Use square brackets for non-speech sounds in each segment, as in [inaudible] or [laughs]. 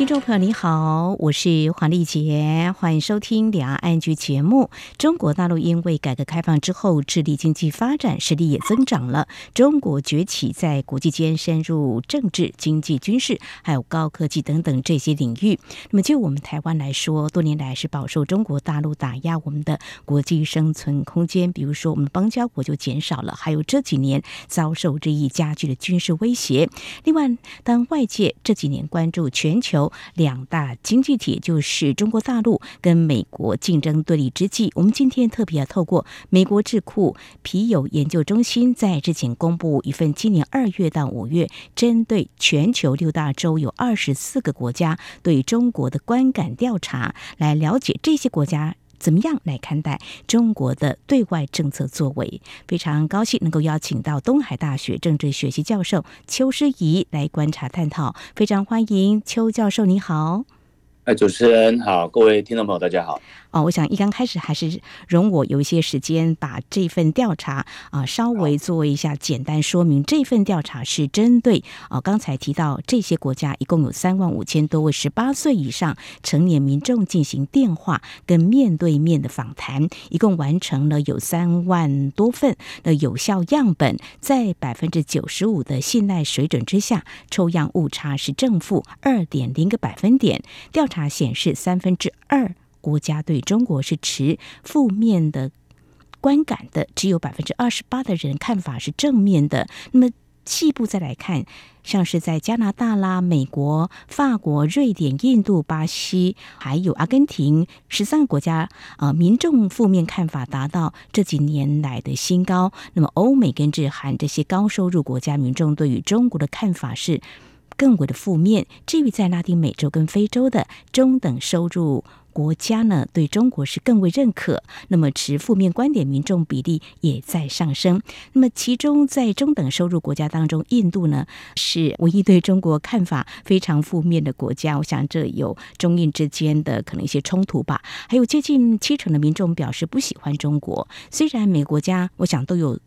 听众朋友你好，我是黄丽杰，欢迎收听两岸 ING 节目。中国大陆因为改革开放之后，致力经济发展，实力也增长了。中国崛起，在国际间深入政治、经济、军事，还有高科技等等这些领域。那么就我们台湾来说，多年来是饱受中国大陆打压，我们的国际生存空间，比如说我们邦交国就减少了，还有这几年遭受日益加剧的军事威胁。另外，当外界这几年关注全球。两大经济体就是中国大陆跟美国竞争对立之际，我们今天特别要透过美国智库皮尤研究中心在日前公布一份今年二月到五月针对全球六大洲有二十四个国家对中国的观感调查，来了解这些国家。怎么样来看待中国的对外政策作为？非常高兴能够邀请到东海大学政治学系教授邱诗怡来观察探讨，非常欢迎邱教授，你好。哎，主持人好，各位听众朋友，大家好。哦，我想一刚开始还是容我有一些时间把这份调查啊稍微做一下简单说明。这份调查是针对啊刚才提到这些国家一共有三万五千多位十八岁以上成年民众进行电话跟面对面的访谈，一共完成了有三万多份的有效样本，在百分之九十五的信赖水准之下，抽样误差是正负二点零个百分点。调查显示三分之二。国家对中国是持负面的观感的，只有百分之二十八的人看法是正面的。那么细部再来看，像是在加拿大啦、美国、法国、瑞典、印度、巴西，还有阿根廷十三个国家，啊，民众负面看法达到这几年来的新高。那么欧美跟日韩这些高收入国家民众对于中国的看法是更为的负面。至于在拉丁美洲跟非洲的中等收入。国家呢，对中国是更为认可，那么持负面观点民众比例也在上升。那么其中在中等收入国家当中，印度呢是唯一对中国看法非常负面的国家。我想这有中印之间的可能一些冲突吧。还有接近七成的民众表示不喜欢中国。虽然每个国家我想都有。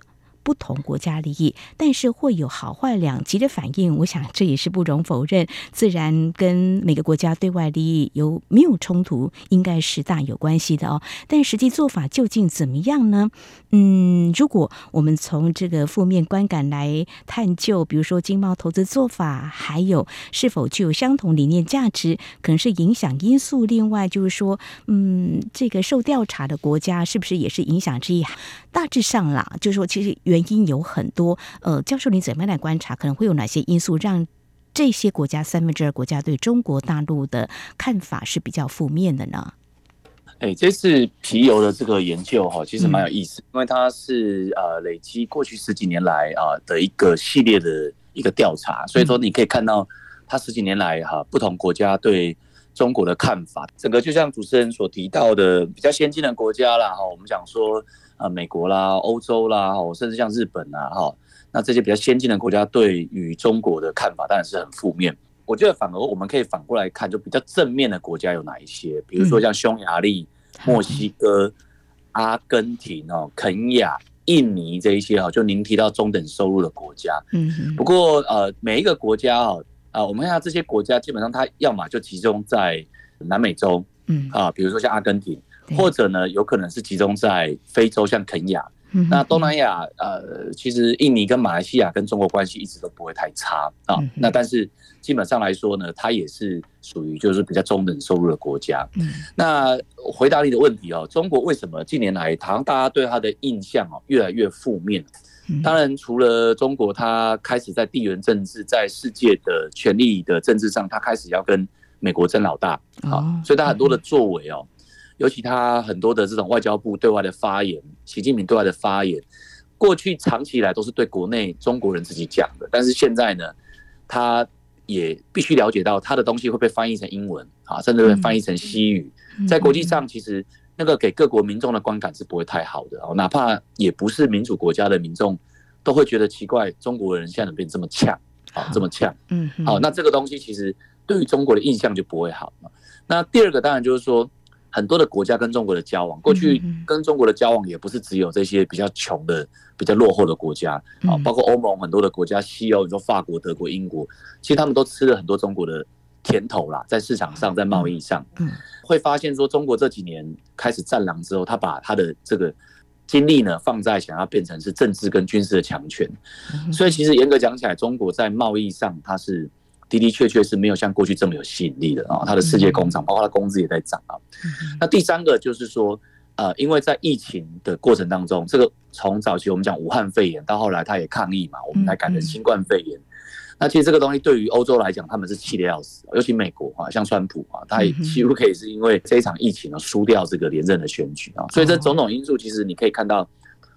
不同国家利益，但是会有好坏两极的反应。我想这也是不容否认，自然跟每个国家对外利益有没有冲突，应该是大有关系的哦。但实际做法究竟怎么样呢？嗯，如果我们从这个负面观感来探究，比如说经贸投资做法，还有是否具有相同理念价值，可能是影响因素。另外就是说，嗯，这个受调查的国家是不是也是影响之一？大致上啦，就是说其实。原因有很多，呃，教授，你怎么样来观察？可能会有哪些因素让这些国家三分之二国家对中国大陆的看法是比较负面的呢？哎，这次皮尤的这个研究哈，其实蛮有意思，嗯、因为它是呃累积过去十几年来啊的一个系列的一个调查，所以说你可以看到它十几年来哈不同国家对中国的看法，整个就像主持人所提到的比较先进的国家啦哈，我们讲说。啊，美国啦、欧洲啦，甚至像日本啊，哈，那这些比较先进的国家对于中国的看法当然是很负面。我觉得反而我们可以反过来看，就比较正面的国家有哪一些？比如说像匈牙利、墨西哥、阿根廷、哦、肯亚、印尼这一些哈，就您提到中等收入的国家。嗯，不过呃，每一个国家哦，啊，我们看下这些国家，基本上它要么就集中在南美洲，嗯啊，比如说像阿根廷。或者呢，有可能是集中在非洲，像肯亚。那东南亚，呃，其实印尼跟马来西亚跟中国关系一直都不会太差啊。那但是基本上来说呢，它也是属于就是比较中等收入的国家。嗯那回答你的问题哦，中国为什么近年来好像大家对它的印象哦越来越负面？当然，除了中国，它开始在地缘政治，在世界的权力的政治上，它开始要跟美国争老大啊，所以它很多的作为哦。尤其他很多的这种外交部对外的发言，习近平对外的发言，过去长期以来都是对国内中国人自己讲的，但是现在呢，他也必须了解到他的东西会被翻译成英文啊，甚至会翻译成西语，在国际上其实那个给各国民众的观感是不会太好的哦，哪怕也不是民主国家的民众都会觉得奇怪，中国人现在怎么变这么呛啊这么呛，嗯，好，那这个东西其实对于中国的印象就不会好。那第二个当然就是说，很多的国家跟中国的交往，过去跟中国的交往也不是只有这些比较穷的、比较落后的国家啊，包括欧盟很多的国家，西欧，你说法国、德国、英国，其实他们都吃了很多中国的甜头啦，在市场上，在贸易上，嗯会发现说中国这几年开始战狼之后，他把他的这个精力呢放在想要变成是政治跟军事的强权，所以其实严格讲起来，中国在贸易上它是。的的确确是没有像过去这么有吸引力的啊，它的世界工厂，包括它工资也在涨啊。那第三个就是说，呃，因为在疫情的过程当中，这个从早期我们讲武汉肺炎到后来它也抗疫嘛，我们来改成新冠肺炎。那其实这个东西对于欧洲来讲，他们是气得要死，尤其美国啊，像川普啊，他也几乎可以是因为这一场疫情呢输掉这个连任的选举啊。所以这种种因素，其实你可以看到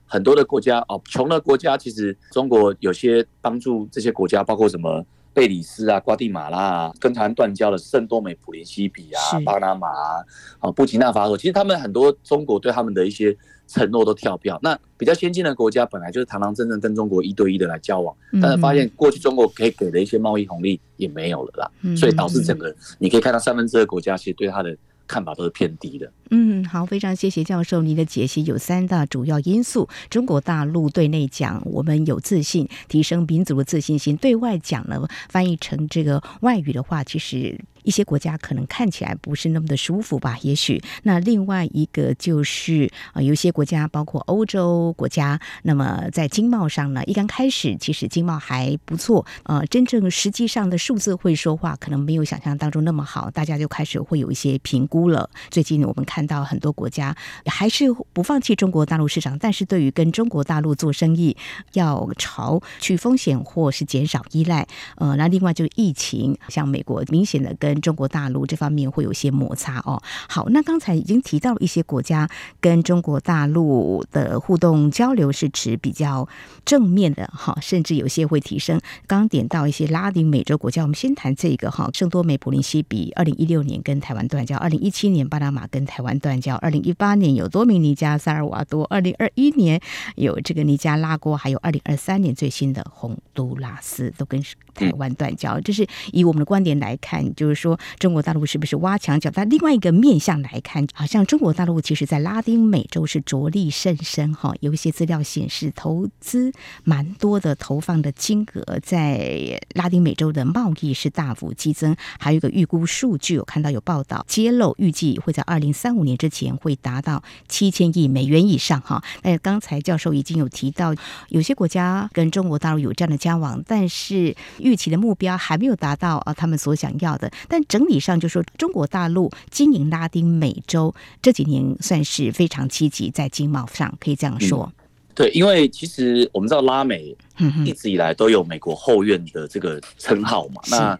很多的国家哦，穷的国家其实中国有些帮助这些国家，包括什么。贝里斯啊，瓜地马拉啊，跟台湾断交的圣多美普林西比啊，巴拿马啊，啊，布吉纳法索，其实他们很多中国对他们的一些承诺都跳票。那比较先进的国家本来就是堂堂正正跟中国一对一的来交往，但是发现过去中国可以给的一些贸易红利也没有了啦，所以导致整个你可以看到三分之二国家其实对它的。看法都是偏低的。嗯，好，非常谢谢教授，您的解析有三大主要因素：中国大陆对内讲我们有自信，提升民族的自信心；对外讲呢，翻译成这个外语的话，其实。一些国家可能看起来不是那么的舒服吧？也许那另外一个就是啊，有些国家包括欧洲国家，那么在经贸上呢，一刚开始其实经贸还不错，呃，真正实际上的数字会说话，可能没有想象当中那么好，大家就开始会有一些评估了。最近我们看到很多国家还是不放弃中国大陆市场，但是对于跟中国大陆做生意，要朝去风险或是减少依赖。呃，那另外就是疫情，像美国明显的跟中国大陆这方面会有些摩擦哦。好，那刚才已经提到了一些国家跟中国大陆的互动交流是持比较正面的哈，甚至有些会提升。刚刚点到一些拉丁美洲国家，我们先谈这个哈，圣多美普林西比，二零一六年跟台湾断交，二零一七年巴拿马跟台湾断交，二零一八年有多米尼加、萨尔瓦多，二零二一年有这个尼加拉瓜，还有二零二三年最新的洪都拉斯都跟台湾断交。这是以我们的观点来看，就是说。说中国大陆是不是挖墙脚？但另外一个面向来看，好像中国大陆其实在拉丁美洲是着力甚深哈。有一些资料显示，投资蛮多的，投放的金额在拉丁美洲的贸易是大幅激增。还有一个预估数据，我看到有报道揭露，预计会在二零三五年之前会达到七千亿美元以上哈。那刚才教授已经有提到，有些国家跟中国大陆有这样的交往，但是预期的目标还没有达到啊，他们所想要的。但整体上就说，中国大陆经营拉丁美洲这几年算是非常积极，在经贸上可以这样说。嗯，对，因为其实我们知道拉美一直以来都有美国后院的这个称号嘛。那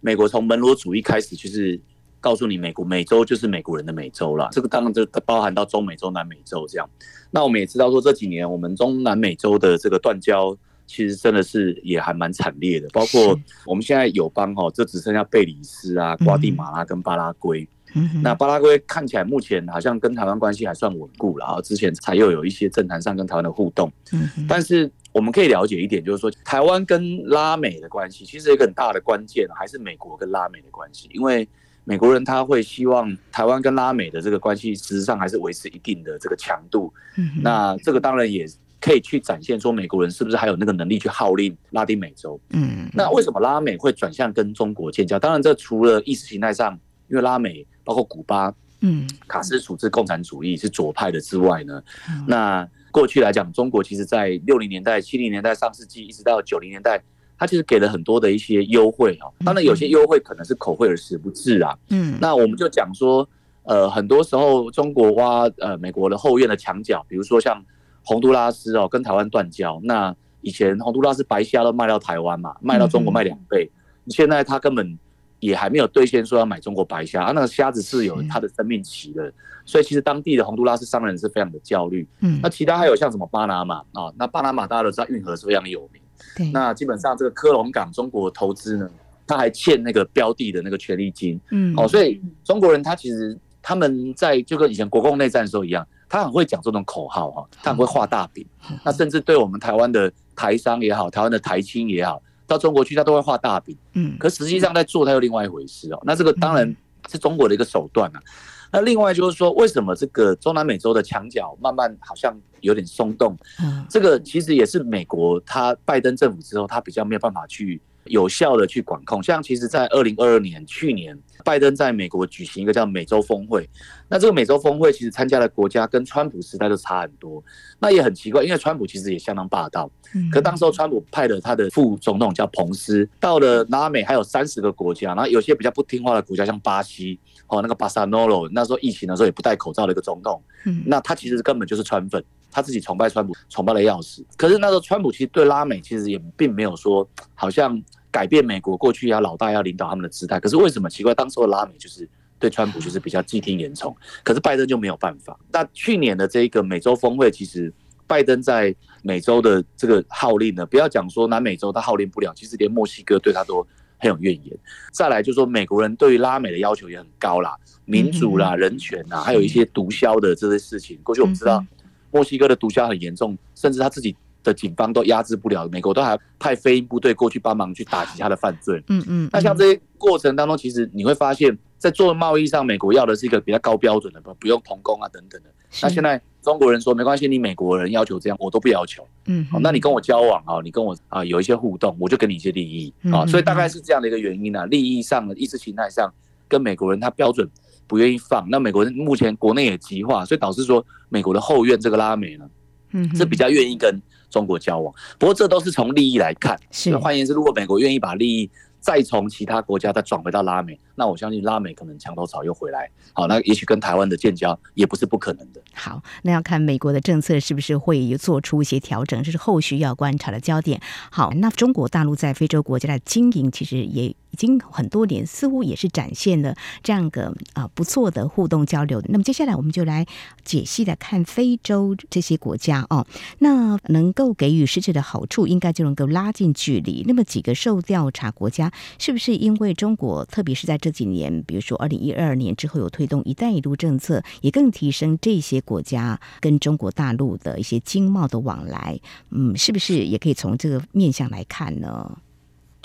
美国从门罗主义开始，就是告诉你，美国美洲就是美国人的美洲了。这个当然就包含到中美洲、南美洲这样。那我们也知道说，这几年我们中南美洲的这个断交。其实真的是也还蛮惨烈的，包括我们现在友邦哈，就只剩下贝里斯啊、瓜地马拉跟巴拉圭。那巴拉圭看起来目前好像跟台湾关系还算稳固了啊，之前才又有一些政坛上跟台湾的互动。但是我们可以了解一点，就是说台湾跟拉美的关系，其实一个很大的关键还是美国跟拉美的关系，因为美国人他会希望台湾跟拉美的这个关系，实际上还是维持一定的这个强度。嗯那这个当然也。可以去展现说，美国人是不是还有那个能力去号令拉丁美洲？嗯，那为什么拉美会转向跟中国建交？当然，这除了意识形态上，因为拉美包括古巴，嗯，卡斯楚是共产主义是左派的之外呢，那过去来讲，中国其实在六零年代、七零年代、上世纪一直到九零年代，它其实给了很多的一些优惠啊。当然，有些优惠可能是口惠而实不至啊。嗯，那我们就讲说，呃，很多时候中国挖呃美国的后院的墙角，比如说像。洪都拉斯哦，跟台湾断交。那以前洪都拉斯白虾都卖到台湾嘛，卖到中国卖两倍。现在他根本也还没有兑现说要买中国白虾啊，那个虾子是有它的生命期的。所以其实当地的洪都拉斯商人是非常的焦虑。嗯，那其他还有像什么巴拿马啊，那巴拿马大家都知道运河是非常有名。对，那基本上这个科隆港中国投资呢，他还欠那个标的的那个权利金。嗯，哦，所以中国人他其实他们在就跟以前国共内战的时候一样。他很会讲这种口号哈，他很会画大饼。那甚至对我们台湾的台商也好，台湾的台青也好，到中国去，他都会画大饼。嗯，可实际上在做，他又另外一回事哦。那这个当然是中国的一个手段啊。那另外就是说，为什么这个中南美洲的墙角慢慢好像有点松动？嗯，这个其实也是美国他拜登政府之后，他比较没有办法去有效的去管控。像其实，在二零二二年去年，拜登在美国举行一个叫美洲峰会，那这个美洲峰会其实参加的国家跟川普时代都差很多。那也很奇怪，因为川普其实也相当霸道，可当时候川普派了他的副总统叫彭斯到了拉美，还有三十个国家，然后有些比较不听话的国家，像巴西。哦，那个巴萨诺罗那时候疫情的时候也不戴口罩的一个总统，嗯，那他其实根本就是川粉，他自己崇拜川普，崇拜的要死。可是那时候川普其实对拉美其实也并没有说好像改变美国过去要老大要领导他们的姿态。可是为什么奇怪？当时的拉美就是对川普就是比较既听严从，可是拜登就没有办法。那去年的这个美洲峰会，其实拜登在美洲的这个号令呢，不要讲说南美洲他号令不了，其实连墨西哥对他都。很有怨言，再来就是说，美国人对于拉美的要求也很高啦，民主啦、人权啦，还有一些毒枭的这些事情。过去我们知道，墨西哥的毒枭很严重，甚至他自己的警方都压制不了，美国都还派飞鹰部队过去帮忙去打击他的犯罪。嗯嗯。那像这些过程当中，其实你会发现，在做贸易上，美国要的是一个比较高标准的，不不用童工啊等等的。那现在。中国人说没关系，你美国人要求这样，我都不要求。嗯，好，那你跟我交往啊，你跟我啊有一些互动，我就给你一些利益啊，所以大概是这样的一个原因啊，利益上的意识形态上跟美国人他标准不愿意放，那美国人目前国内也极化，所以导致说美国的后院这个拉美呢，嗯，是比较愿意跟中国交往。不过这都是从利益来看，是换言之，如果美国愿意把利益。再从其他国家再转回到拉美，那我相信拉美可能墙头草又回来。好，那也许跟台湾的建交也不是不可能的。好，那要看美国的政策是不是会做出一些调整，这是后续要观察的焦点。好，那中国大陆在非洲国家的经营其实也。经很多年，似乎也是展现了这样个啊不错的互动交流。那么接下来我们就来解析的看非洲这些国家哦，那能够给予世界的好处，应该就能够拉近距离。那么几个受调查国家，是不是因为中国，特别是在这几年，比如说二零一二年之后有推动“一带一路”政策，也更提升这些国家跟中国大陆的一些经贸的往来？嗯，是不是也可以从这个面向来看呢？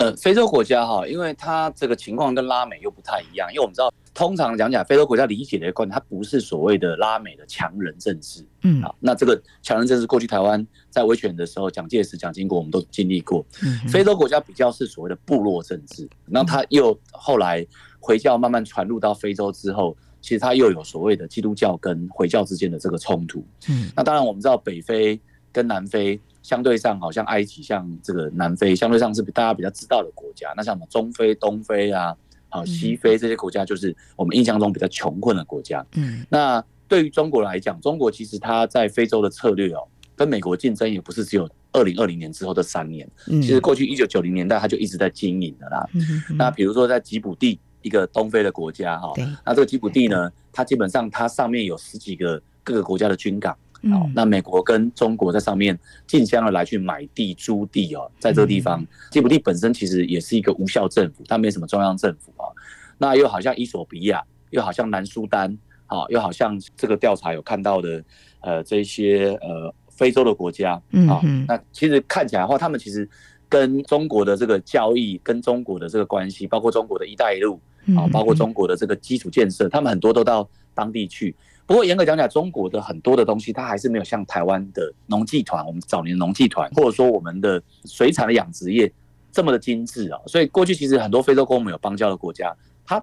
呃，非洲国家哈，因为它这个情况跟拉美又不太一样，因为我们知道，通常讲讲非洲国家理解的观点，它不是所谓的拉美的强人政治，嗯，好，那这个强人政治过去台湾在威权的时候，蒋介石、蒋经国我们都经历过，非洲国家比较是所谓的部落政治，那它又后来回教慢慢传入到非洲之后，其实它又有所谓的基督教跟回教之间的这个冲突，嗯，那当然我们知道北非跟南非。相对上，好像埃及，像这个南非，相对上是大家比较知道的国家。那像什么中非、东非啊，好西非这些国家，就是我们印象中比较穷困的国家。嗯，那对于中国来讲，中国其实它在非洲的策略哦，跟美国竞争也不是只有二零二零年之后的三年。其实过去一九九零年代，它就一直在经营的啦。那比如说在吉卜地，一个东非的国家哈，那这个吉卜地呢，它基本上它上面有十几个各个国家的军港。好，那美国跟中国在上面竞相的来去买地、租地哦，在这个地方，吉卜地本身其实也是一个无效政府，它没什么中央政府啊。那又好像伊索比亚，又好像南苏丹，好，又好像这个调查有看到的，呃，这些呃非洲的国家，啊，那其实看起来的话，他们其实跟中国的这个交易，跟中国的这个关系，包括中国的一带一路，啊，包括中国的这个基础建设，他们很多都到当地去。不过严格讲讲，中国的很多的东西，它还是没有像台湾的农技团，我们早年农技团，或者说我们的水产的养殖业这么的精致啊。所以过去其实很多非洲跟我们有邦交的国家，它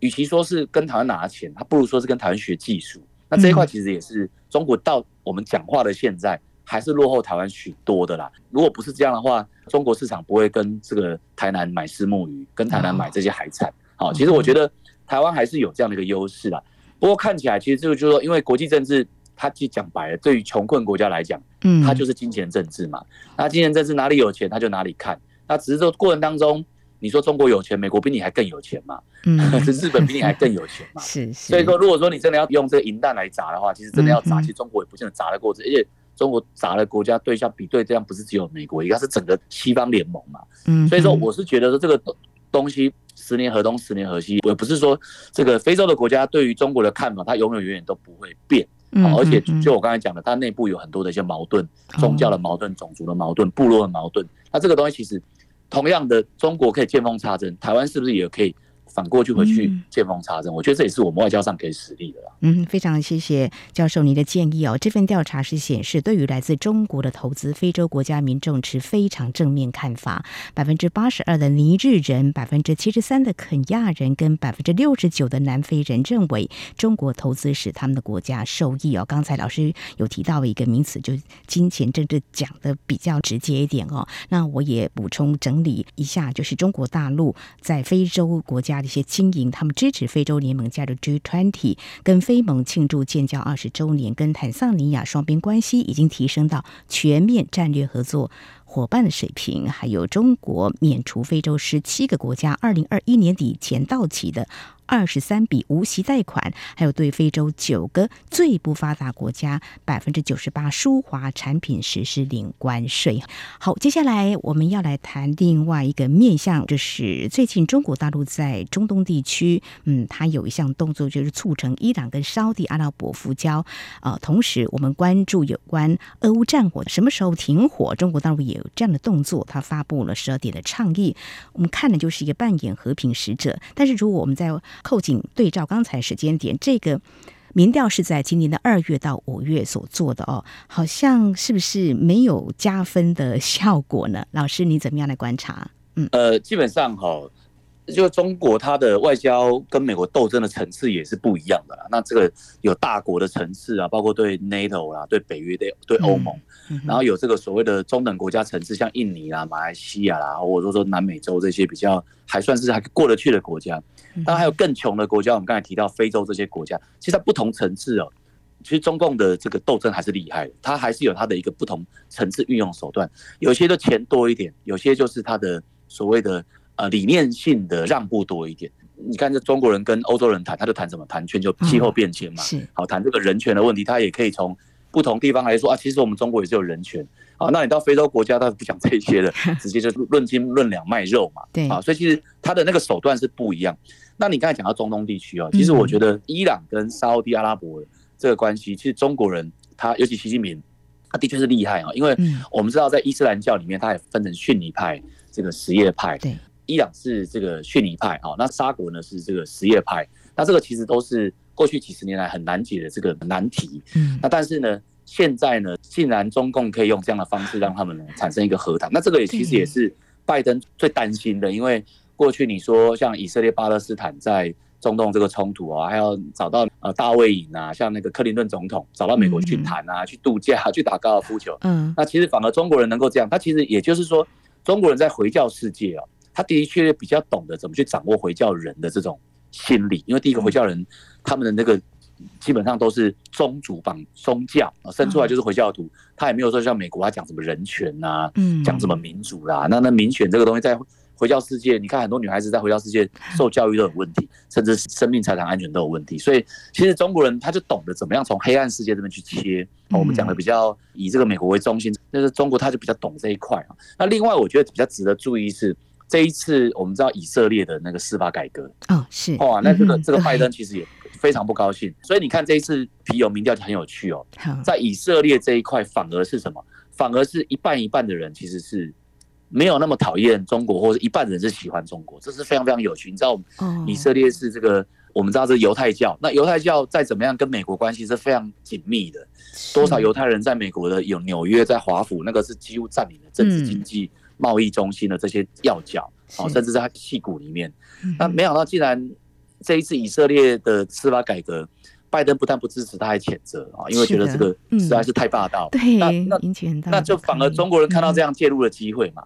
与其说是跟台湾拿钱，它不如说是跟台湾学技术。那这一块其实也是中国到我们讲话的现在，还是落后台湾许多的啦。如果不是这样的话，中国市场不会跟这个台南买虱目鱼，跟台南买这些海产。好，其实我觉得台湾还是有这样的一个优势啦。不过看起来，其实这个就是说，因为国际政治，它其实讲白了，对于穷困国家来讲，嗯，它就是金钱政治嘛。那金钱政治哪里有钱，他就哪里看。那只是说过程当中，你说中国有钱，美国比你还更有钱嘛？嗯，[laughs] 日本比你还更有钱嘛？[laughs] 是是。所以说，如果说你真的要用这个银弹来砸的话，其实真的要砸，其实中国也不见得砸得过这。而且中国砸的国家对象比对这样，不是只有美国，应该是整个西方联盟嘛。嗯，所以说我是觉得说这个东西。十年河东，十年河西，我不是说这个非洲的国家对于中国的看法，它永远永远都不会变。嗯而且就我刚才讲的，它内部有很多的一些矛盾，宗教的矛盾、种族的矛盾、部落的矛盾。那这个东西其实同样的，中国可以见缝插针，台湾是不是也可以？反过去回去见缝插针，我觉得这也是我们外交上可以实力的啦。嗯，非常谢谢教授您的建议哦。这份调查是显示，对于来自中国的投资，非洲国家民众持非常正面看法，百分之八十二的尼日人，百分之七十三的肯亚人，跟百分之六十九的南非人认为中国投资使他们的国家受益哦。刚才老师有提到一个名词，就是金钱政治，讲的比较直接一点哦。那我也补充整理一下，就是中国大陆在非洲国一些经营，他们支持非洲联盟加入 G20，跟非盟庆祝建交二十周年，跟坦桑尼亚双边关系已经提升到全面战略合作伙伴的水平。还有中国免除非洲十七个国家二零二一年底前到期的。二十三笔无息贷款，还有对非洲九个最不发达国家百分之九十八输华产品实施零关税。好，接下来我们要来谈另外一个面向，就是最近中国大陆在中东地区，嗯，它有一项动作，就是促成伊朗跟沙地阿拉伯复交。呃，同时我们关注有关俄乌战火什么时候停火，中国大陆也有这样的动作，它发布了十二点的倡议。我们看的就是一个扮演和平使者，但是如果我们在扣紧对照刚才时间点，这个民调是在今年的二月到五月所做的哦，好像是不是没有加分的效果呢？老师，你怎么样来观察？嗯，呃，基本上哈、就中国，它的外交跟美国斗争的层次也是不一样的啦。那这个有大国的层次啊，包括对 NATO 啦、对北约、对对欧盟，然后有这个所谓的中等国家层次，像印尼啦、马来西亚啦，或者说说南美洲这些比较还算是还过得去的国家。当然还有更穷的国家，我们刚才提到非洲这些国家，其实它不同层次哦，其实中共的这个斗争还是厉害的，它还是有它的一个不同层次运用手段。有些的钱多一点，有些就是它的所谓的。呃，理念性的让步多一点。你看，这中国人跟欧洲人谈，他就谈什么？谈全球气候变迁嘛。是。好，谈这个人权的问题，他也可以从不同地方来说啊。其实我们中国也是有人权。啊，那你到非洲国家，他不讲这些的，[laughs] 直接就论斤论两卖肉嘛。对。啊，所以其实他的那个手段是不一样。那你刚才讲到中东地区啊，其实我觉得伊朗跟沙地阿拉伯这个关系，其实中国人他尤其习近平，他的确是厉害啊。因为我们知道，在伊斯兰教里面，他也分成逊尼派、这个什叶派。对。伊朗是这个逊尼派啊，那沙国呢是这个什叶派，那这个其实都是过去几十年来很难解的这个难题。嗯，那但是呢，现在呢，竟然中共可以用这样的方式让他们呢产生一个和谈，那这个也其实也是拜登最担心的，因为过去你说像以色列巴勒斯坦在中东这个冲突啊，还要找到呃大卫营啊，像那个克林顿总统找到美国去谈啊，去度假，去打高尔夫球。嗯，那其实反而中国人能够这样，他其实也就是说中国人在回教世界啊。他的确比较懂得怎么去掌握回教人的这种心理，因为第一个回教人，他们的那个基本上都是宗族绑宗教啊，生出来就是回教徒，他也没有说像美国他讲什么人权呐，嗯，讲什么民主啦，那那民权这个东西在回教世界，你看很多女孩子在回教世界受教育都有问题，甚至生命财产安全都有问题，所以其实中国人他就懂得怎么样从黑暗世界这边去切。我们讲的比较以这个美国为中心，但是中国他就比较懂这一块啊。那另外我觉得比较值得注意是。这一次我们知道以色列的那个司法改革。哦，是。哇，那这个这个拜登其实也非常不高兴，所以你看这一次皮尤民调就很有趣哦，在以色列这一块反而是什么？反而是一半一半的人其实是没有那么讨厌中国，或者一半人是喜欢中国，这是非常非常有趣。你知道，以色列是这个我们知道是犹太教，那犹太教再怎么样跟美国关系是非常紧密的，多少犹太人在美国的有纽约在华府，那个是几乎占领了政治经济。贸易中心的这些要角，哦，甚至在他矽谷里面，那没想到，竟然这一次以色列的司法改革，拜登不但不支持，他还谴责啊，因为觉得这个实在是太霸道。对，那那那就反而中国人看到这样介入的机会嘛。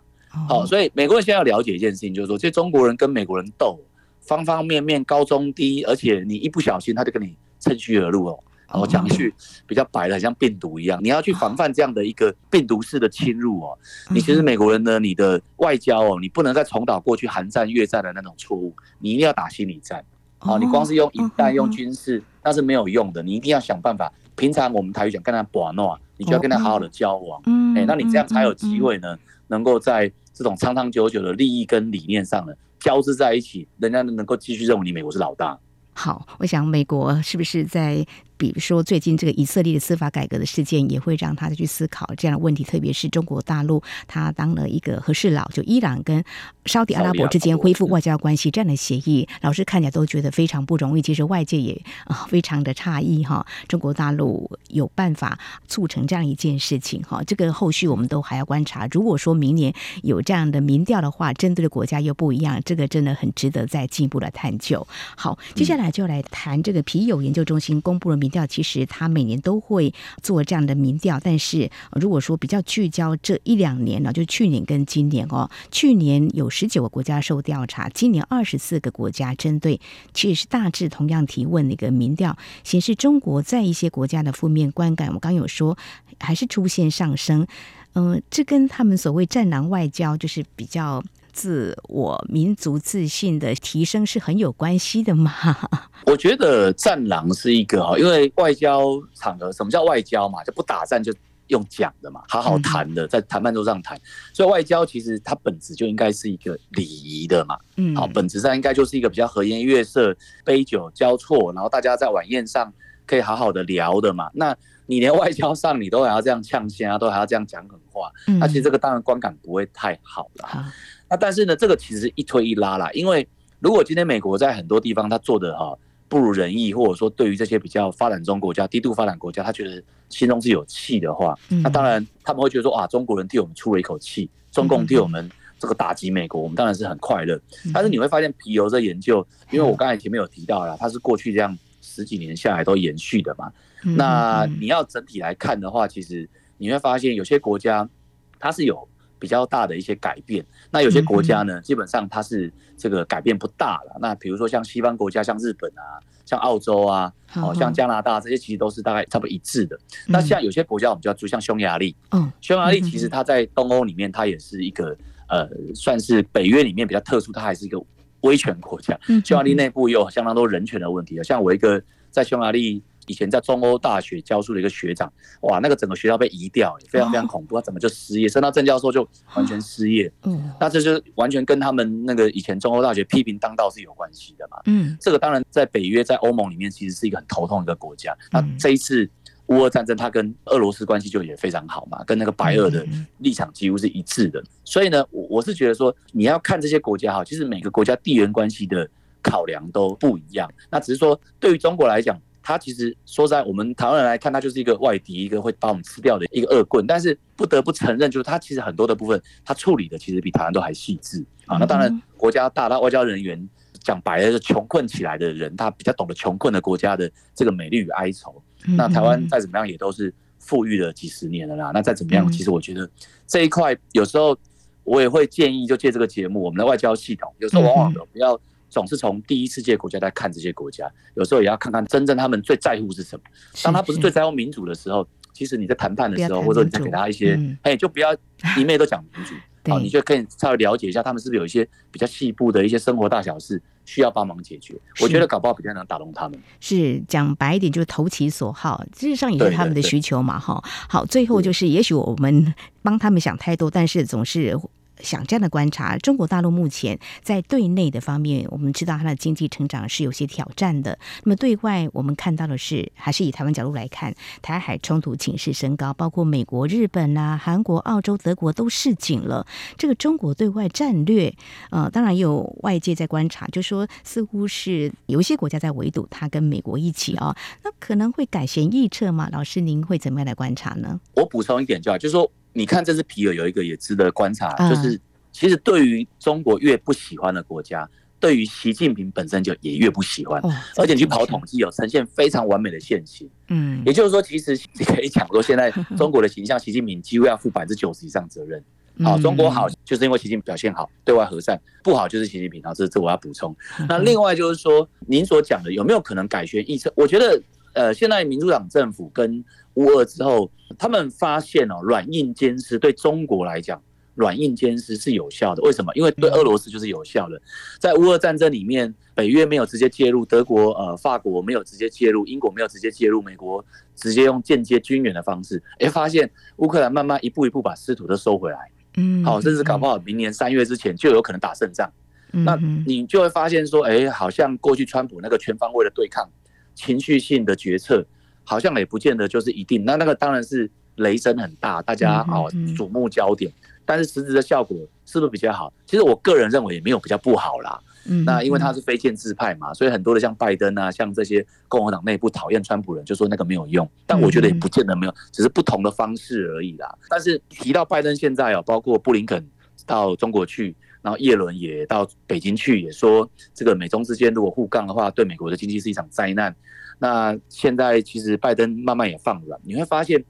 好，所以美国人现在要了解一件事情，就是说，这中国人跟美国人斗，方方面面高中低，而且你一不小心，他就跟你趁虚而入哦。然后讲一句比较白的，像病毒一样，你要去防范这样的一个病毒式的侵入哦。你其实美国人呢，你的外交哦，你不能再重蹈过去韩战、越战的那种错误，你一定要打心理战。好，你光是用引弹、用军事，那是没有用的。你一定要想办法。平常我们台语讲跟他玩闹，你就要跟他好好的交往。哎，那你这样才有机会呢，能够在这种长长久久的利益跟理念上呢交织在一起，人家能够继续认为你美国是老大。好，我想美国是不是在？比如说最近这个以色列的司法改革的事件，也会让他去思考这样的问题。特别是中国大陆，他当了一个和事佬，就伊朗跟沙特阿拉伯之间恢复外交关系这样的协议，老师看起来都觉得非常不容易。其实外界也啊非常的诧异哈，中国大陆有办法促成这样一件事情哈。这个后续我们都还要观察。如果说明年有这样的民调的话，针对的国家又不一样，这个真的很值得再进一步的探究。好，接下来就来谈这个皮尤研究中心公布的民调。其实他每年都会做这样的民调，但是如果说比较聚焦这一两年呢，就去年跟今年哦，去年有十九个国家受调查，今年二十四个国家针对，其实是大致同样提问的一个民调，显示中国在一些国家的负面观感，我刚有说还是出现上升。嗯、这跟他们所谓“战狼外交”就是比较。自我民族自信的提升是很有关系的嘛？[laughs] 我觉得战狼是一个哈，因为外交场合，什么叫外交嘛？就不打战就用讲的嘛，好好谈的，在谈判桌上谈。所以外交其实它本质就应该是一个礼仪的嘛。嗯，好，本质上应该就是一个比较和颜悦色、杯酒交错，然后大家在晚宴上可以好好的聊的嘛。那你连外交上你都还要这样呛先啊，都还要这样讲狠话，那其实这个当然观感不会太好了。那但是呢，这个其实一推一拉啦，因为如果今天美国在很多地方他做的哈不如人意，或者说对于这些比较发展中国家、低度发展国家，他觉得心中是有气的话，那当然他们会觉得说啊，中国人替我们出了一口气，中共替我们这个打击美国，我们当然是很快乐。但是你会发现皮尤这研究，因为我刚才前面有提到了，它是过去这样十几年下来都延续的嘛。那你要整体来看的话，其实你会发现有些国家它是有。比较大的一些改变，那有些国家呢，基本上它是这个改变不大了。那比如说像西方国家，像日本啊，像澳洲啊，哦，像加拿大这些，其实都是大概差不多一致的。那像有些国家，我们就要注意，像匈牙利，嗯，匈牙利其实它在东欧里面，它也是一个呃，算是北约里面比较特殊，它还是一个威权国家。匈牙利内部也有相当多人权的问题的，像我一个在匈牙利。以前在中欧大学教书的一个学长，哇，那个整个学校被移掉，非常非常恐怖。他怎么就失业，升到正教授就完全失业。嗯，那这就完全跟他们那个以前中欧大学批评当道是有关系的嘛。嗯，这个当然在北约在欧盟里面其实是一个很头痛的一个国家。那这一次乌俄战争，他跟俄罗斯关系就也非常好嘛，跟那个白俄的立场几乎是一致的。所以呢，我我是觉得说，你要看这些国家哈，其实每个国家地缘关系的考量都不一样。那只是说，对于中国来讲。他其实说实在，我们台湾人来看，他就是一个外敌，一个会把我们吃掉的一个恶棍。但是不得不承认，就是他其实很多的部分，他处理的其实比台湾都还细致啊。那当然，国家大，他外交人员讲白了，是穷困起来的人，他比较懂得穷困的国家的这个美丽与哀愁。那台湾再怎么样也都是富裕了几十年了啦。那再怎么样，其实我觉得这一块有时候我也会建议，就借这个节目，我们的外交系统有时候往往都不要。总是从第一世界国家在看这些国家，有时候也要看看真正他们最在乎是什么。当他不是最在乎民主的时候，其实你在谈判的时候，或者你在给他一些，哎，就不要一面都讲民主，[laughs] 好，你就可以稍微了解一下他们是不是有一些比较细部的一些生活大小事需要帮忙解决。我觉得搞不好比较能打动他们。是讲白一点，就是投其所好，事实上也是他们的需求嘛，哈。好，最后就是也许我们帮他们想太多，但是总是。想这样的观察，中国大陆目前在对内的方面，我们知道它的经济成长是有些挑战的。那么对外，我们看到的是，还是以台湾角度来看，台海冲突情势升高，包括美国、日本啊、韩国、澳洲、德国都示警了。这个中国对外战略，呃，当然也有外界在观察，就说似乎是有一些国家在围堵它跟美国一起啊、哦，那可能会改弦易辙吗？老师，您会怎么样来观察呢？我补充一点就，就是说。你看，这只皮尤有一个也值得观察，就是其实对于中国越不喜欢的国家，对于习近平本身就也越不喜欢，而且你去跑统计有呈现非常完美的线型。嗯，也就是说，其实你可以讲说，现在中国的形象，[laughs] 习近平几乎要负百分之九十以上责任。好，中国好就是因为习近平表现好，对外和善；不好就是习近平。好，这这我要补充。那另外就是说，您所讲的有没有可能改弦易辙？我觉得，呃，现在民主党政府跟乌俄之后，他们发现哦，软硬兼施对中国来讲，软硬兼施是有效的。为什么？因为对俄罗斯就是有效的。在乌俄战争里面，北约没有直接介入，德国、呃、法国没有直接介入，英国没有直接介入，美国直接用间接军援的方式，哎，发现乌克兰慢慢一步一步把失土都收回来。嗯，好，甚至搞不好明年三月之前就有可能打胜仗。那你就会发现说，哎，好像过去川普那个全方位的对抗、情绪性的决策。好像也不见得就是一定。那那个当然是雷声很大，大家哦瞩目焦点。但是实质的效果是不是比较好？其实我个人认为也没有比较不好啦。嗯，那因为他是非建制派嘛，所以很多的像拜登啊，像这些共和党内部讨厌川普人，就说那个没有用。但我觉得也不见得没有，只是不同的方式而已啦。但是提到拜登现在哦，包括布林肯到中国去，然后叶伦也到北京去，也说这个美中之间如果互杠的话，对美国的经济是一场灾难。那现在其实拜登慢慢也放软，你会发现，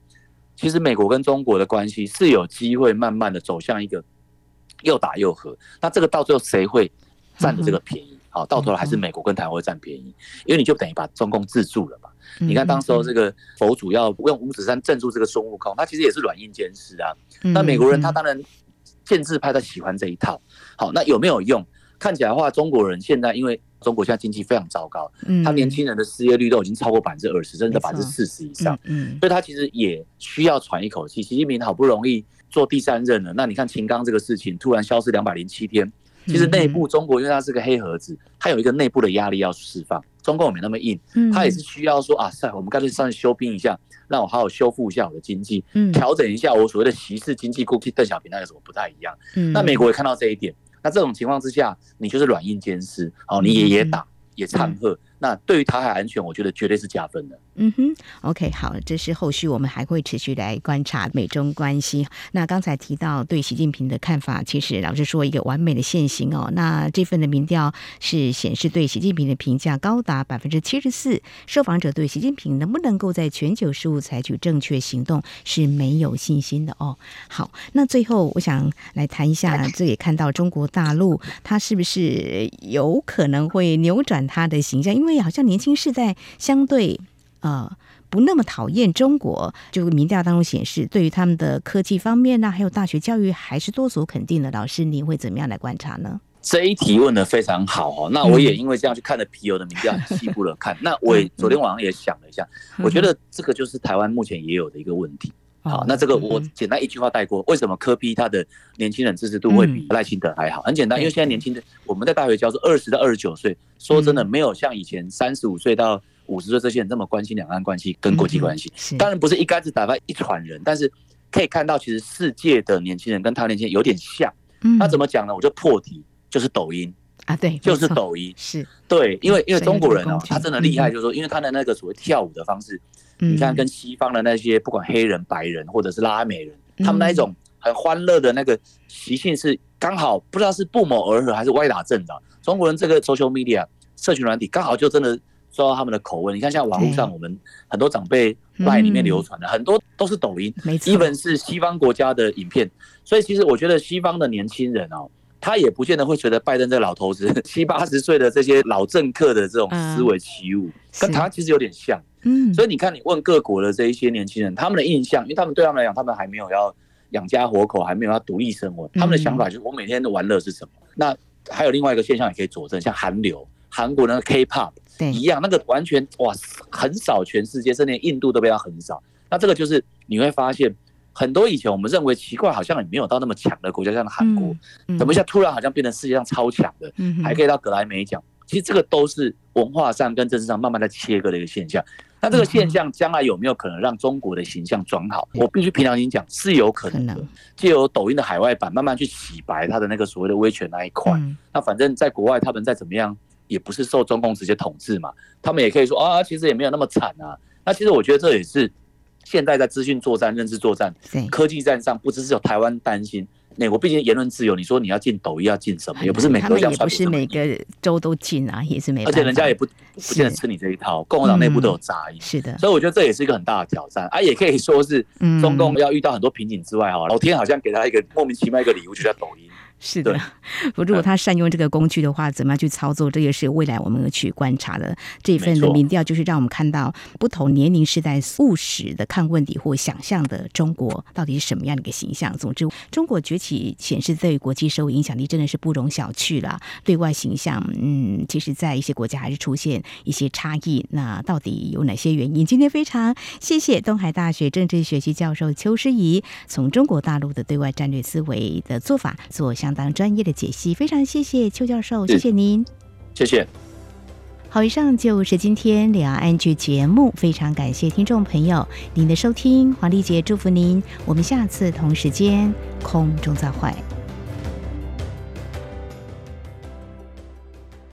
其实美国跟中国的关系是有机会慢慢的走向一个又打又和。那这个到最后谁会？占的这个便宜，好，到头来还是美国跟台湾会占便宜，因为你就等于把中共制住了嘛。你看当时候这个佛祖要用五指山镇住这个孙悟空，他其实也是软硬兼施啊。那美国人他当然建制派他喜欢这一套，好，那有没有用？看起来的话，中国人现在因为中国现在经济非常糟糕，他年轻人的失业率都已经超过百分之二十，甚至百分之四十以上，嗯，所以他其实也需要喘一口气。习近平好不容易做第三任了，那你看秦刚这个事情突然消失两百零七天。其实内部中国因为它是个黑盒子，它有一个内部的压力要释放。中共也没那么硬，它也是需要说啊，算我们干脆上去休兵一下，让我好好修复一下我的经济，调整一下我所谓的习式经济。过去邓小平那有什么不太一样？那美国也看到这一点，那这种情况之下，你就是软硬兼施，哦，你也也打也掺和。那对于台海安全，我觉得绝对是加分的。嗯哼，OK，好，这是后续我们还会持续来观察美中关系。那刚才提到对习近平的看法，其实老实说一个完美的现形哦。那这份的民调是显示对习近平的评价高达百分之七十四，受访者对习近平能不能够在全球事务采取正确行动是没有信心的哦。好，那最后我想来谈一下，这也看到中国大陆它是不是有可能会扭转它的形象，因为。好像年轻世代相对呃不那么讨厌中国，就民调当中显示，对于他们的科技方面呢、啊，还有大学教育，还是多所肯定的。老师，您会怎么样来观察呢？这一题问的非常好哦。那我也因为这样去看了皮尤的民调，细部的看。那我也 [laughs] 昨天晚上也想了一下，我觉得这个就是台湾目前也有的一个问题。好，那这个我简单一句话带过。为什么科批他的年轻人支持度会比赖清德还好？很简单，因为现在年轻的我们在大学教授二十到二十九岁，说真的没有像以前三十五岁到五十岁这些人这么关心两岸关系跟国际关系。当然不是一竿子打翻一船人，但是可以看到其实世界的年轻人跟他年轻人有点像。那怎么讲呢？我就破题，就是抖音啊，对，就是抖音，是对，因为因为中国人哦，他真的厉害，就是说，因为他的那个所谓跳舞的方式。你看，跟西方的那些不管黑人、白人或者是拉美人，他们那一种很欢乐的那个习性是刚好不知道是不谋而合还是歪打正着。中国人这个 social media 社群软体刚好就真的受到他们的口味。你看，像网络上我们很多长辈 LINE 里面流传的很多都是抖音，基本是西方国家的影片。所以其实我觉得西方的年轻人哦，他也不见得会觉得拜登这老头子七八十岁的这些老政客的这种思维起舞，跟台湾其实有点像。嗯，所以你看，你问各国的这一些年轻人，他们的印象，因为他们对他们来讲，他们还没有要养家活口，还没有要独立生活，他们的想法就是我每天的玩乐是什么？那还有另外一个现象也可以佐证，像韩流，韩国那个 K-pop 一样，那个完全哇很少，全世界甚至连印度都被他很少。那这个就是你会发现，很多以前我们认为奇怪，好像也没有到那么强的国家，像韩国，怎么一下突然好像变成世界上超强的，还可以到格莱美奖。其实这个都是文化上跟政治上慢慢在切割的一个现象。那这个现象将来有没有可能让中国的形象转好？我必须平常心讲，是有可能的。借由抖音的海外版慢慢去洗白它的那个所谓的威权那一块。那反正在国外，他们再怎么样，也不是受中共直接统治嘛。他们也可以说啊，其实也没有那么惨啊。那其实我觉得这也是现在在资讯作战、认知作战、科技战上，不只是有台湾担心。美国毕竟言论自由，你说你要进抖音要进什么？也不是每个也不是每个州都进啊，也是没。而且人家也不不见得吃你这一套，共和党内部都有杂音。是的，所以我觉得这也是一个很大的挑战啊，也可以说是中共要遇到很多瓶颈之外哈，老天好像给他一个莫名其妙一个礼物，就叫抖音。是的，不，[laughs] 如果他善用这个工具的话，怎么样去操作？这也是未来我们要去观察的。这份的民调就是让我们看到不同年龄世代务实的看问题或想象的中国到底是什么样的一个形象。总之，中国崛起显示对国际社会影响力真的是不容小觑了。对外形象，嗯，其实，在一些国家还是出现一些差异。那到底有哪些原因？今天非常谢谢东海大学政治学系教授邱诗怡，从中国大陆的对外战略思维的做法做相当专业的解析，非常谢谢邱教授，谢谢您，谢谢。好，以上就是今天两岸 ING 节目，非常感谢听众朋友您的收听，黄丽杰祝福您，我们下次同时间空中再会。